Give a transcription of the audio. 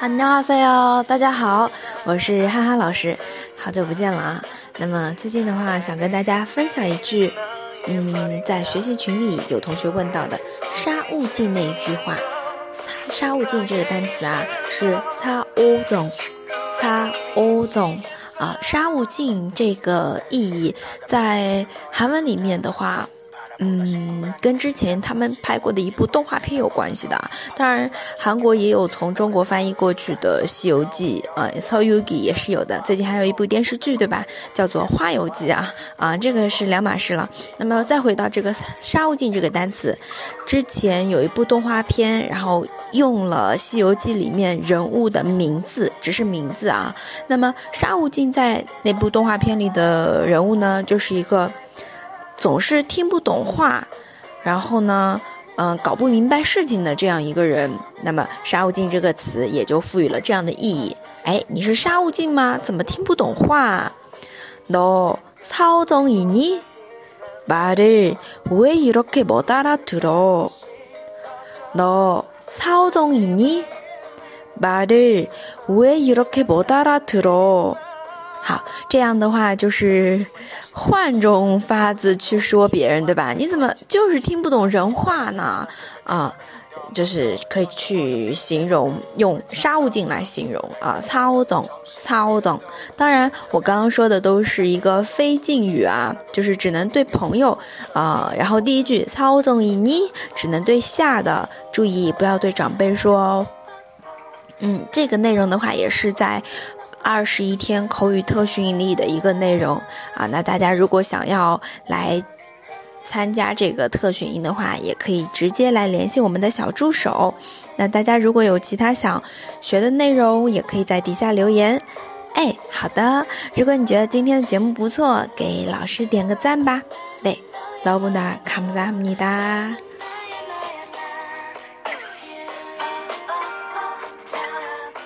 哈尼哈塞哟，大家好，我是哈哈老师，好久不见了啊。那么最近的话，想跟大家分享一句，嗯，在学习群里有同学问到的“沙悟净”那一句话，“沙沙悟净”这个单词啊，是“沙悟总”，“沙悟总”啊，“沙悟净”这个意义在韩文里面的话。嗯，跟之前他们拍过的一部动画片有关系的。当然，韩国也有从中国翻译过去的《西游记》啊，《草游记》也是有的。最近还有一部电视剧，对吧？叫做《花游记》啊啊，这个是两码事了。那么再回到这个“沙悟净”这个单词，之前有一部动画片，然后用了《西游记》里面人物的名字，只是名字啊。那么沙悟净在那部动画片里的人物呢，就是一个。总是听不懂话，然后呢，嗯，搞不明白事情的这样一个人，那么“沙悟净”这个词也就赋予了这样的意义。哎，你是沙悟净吗？怎么听不懂话？너사오정이니말을왜이렇게못알아들어너사오정이니말을왜이렇게못알아들어 好，这样的话就是换种法子去说别人，对吧？你怎么就是听不懂人话呢？啊，就是可以去形容用沙悟净来形容啊，操总，操总。当然，我刚刚说的都是一个非敬语啊，就是只能对朋友啊。然后第一句操纵以你只能对下的，注意不要对长辈说哦。嗯，这个内容的话也是在。二十一天口语特训里的一个内容啊，那大家如果想要来参加这个特训营的话，也可以直接来联系我们的小助手。那大家如果有其他想学的内容，也可以在底下留言。哎，好的，如果你觉得今天的节目不错，给老师点个赞吧。对，老布呢卡姆拉姆尼达。